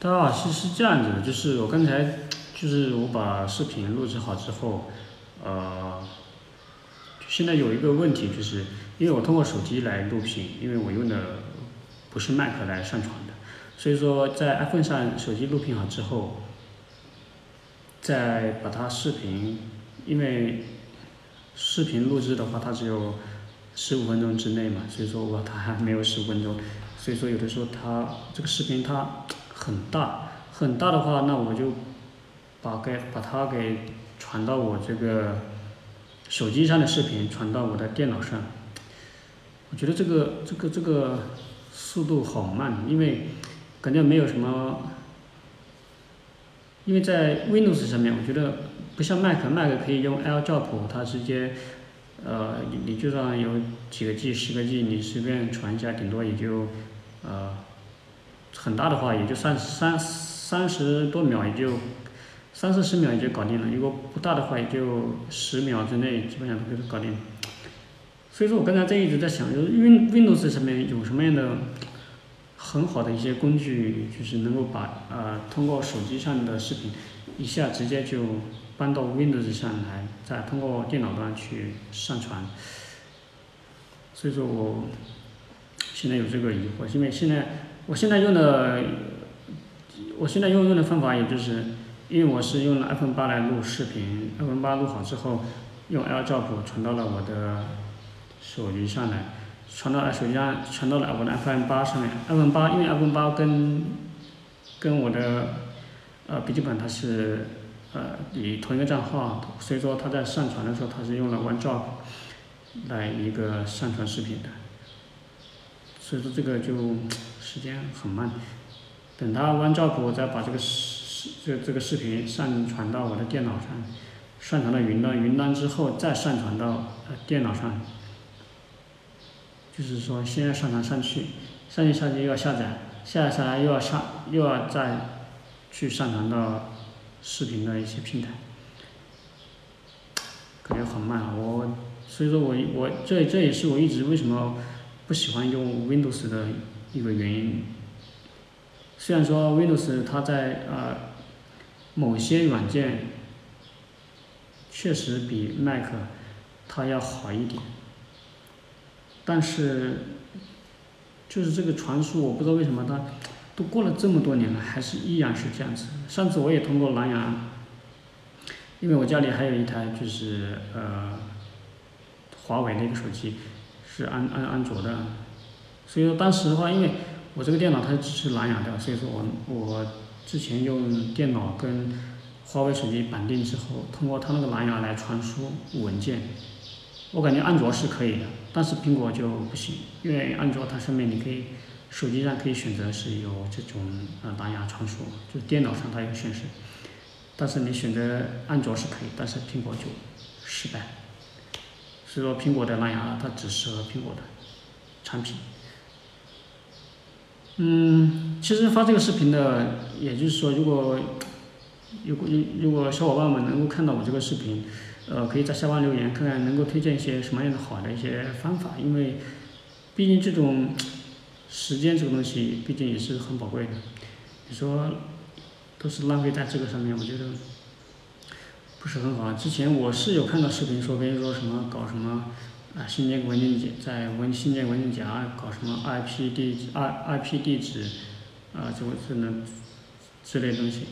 大家好，是是这样子的，就是我刚才就是我把视频录制好之后，呃，现在有一个问题，就是因为我通过手机来录屏，因为我用的不是麦克来上传的，所以说在 iPhone 上手机录屏好之后，再把它视频，因为视频录制的话，它只有十五分钟之内嘛，所以说我它还没有十五分钟，所以说有的时候它这个视频它很大，很大的话，那我就把给把它给传到我这个手机上的视频传到我的电脑上，我觉得这个这个这个速度好慢，因为感觉没有什么，因为在 Windows 上面，我觉得不像 Mac，Mac 可以用 AirDrop，它直接。呃，你你就算有几个 G、十个 G，你随便传一下，顶多也就，呃，很大的话也就三三三十多秒也就，三四十秒也就搞定了。如果不大的话，也就十秒之内基本上都可以搞定。所以说我刚才在一直在想，就是 Win Windows 上面有什么样的很好的一些工具，就是能够把呃通过手机上的视频一下直接就。搬到 Windows 上来，再通过电脑端去上传。所以说我现在有这个疑惑，因为现在我现在用的，我现在用用的方法也就是，因为我是用了 iPhone 八来录视频，iPhone 八录好之后，用 AirDrop 传到了我的手机上来，传到了手机上，传到了我的 iPhone 八上面。iPhone 八因为 iPhone 八跟跟我的呃笔记本它是。呃，以同一个账号，所以说它在上传的时候，它是用了 OneDrive 来一个上传视频的，所以说这个就时间很慢。等他 OneDrive 我再把这个视这这个视频上传到我的电脑上，上传到云端，云端之后再上传到呃电脑上，就是说先要上传上去，上去下去又要下载，下载下来又要上又要再去上传到。视频的一些平台，感觉很慢。我所以说我我这这也是我一直为什么不喜欢用 Windows 的一个原因。虽然说 Windows 它在呃某些软件确实比 Mac 它要好一点，但是就是这个传输，我不知道为什么它。都过了这么多年了，还是依然是这样子。上次我也通过蓝牙，因为我家里还有一台就是呃华为的一个手机，是安安安卓的，所以说当时的话，因为我这个电脑它支持蓝牙的，所以说我我之前用电脑跟华为手机绑定之后，通过它那个蓝牙来传输文件，我感觉安卓是可以的，但是苹果就不行，因为安卓它上面你可以。手机上可以选择是有这种呃蓝牙传输，就电脑上它有显示，但是你选择安卓是可以，但是苹果就失败。所以说苹果的蓝牙它只适合苹果的产品。嗯，其实发这个视频的，也就是说，如果如果如果小伙伴们能够看到我这个视频，呃，可以在下方留言，看看能够推荐一些什么样的好的一些方法，因为毕竟这种。时间这个东西毕竟也是很宝贵的，你说都是浪费在这个上面，我觉得不是很好。之前我是有看到视频说，别人说什么搞什么啊，新建文件夹，在文新建文件夹搞什么 IP 地 I IP 地址啊，这个这能之类东西。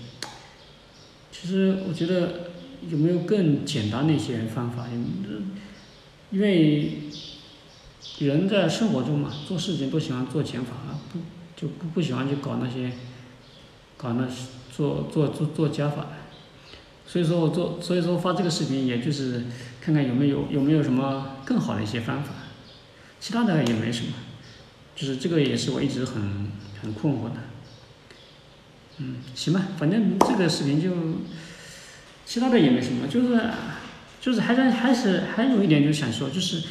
其实我觉得有没有更简单的一些方法？因为。人在生活中嘛，做事情都喜欢做减法啊，不就不不喜欢去搞那些，搞那做做做做加法。所以说我做，所以说发这个视频，也就是看看有没有有没有什么更好的一些方法，其他的也没什么，就是这个也是我一直很很困惑的。嗯，行吧，反正这个视频就，其他的也没什么，就是就是还是还是还有一点就想说，就是。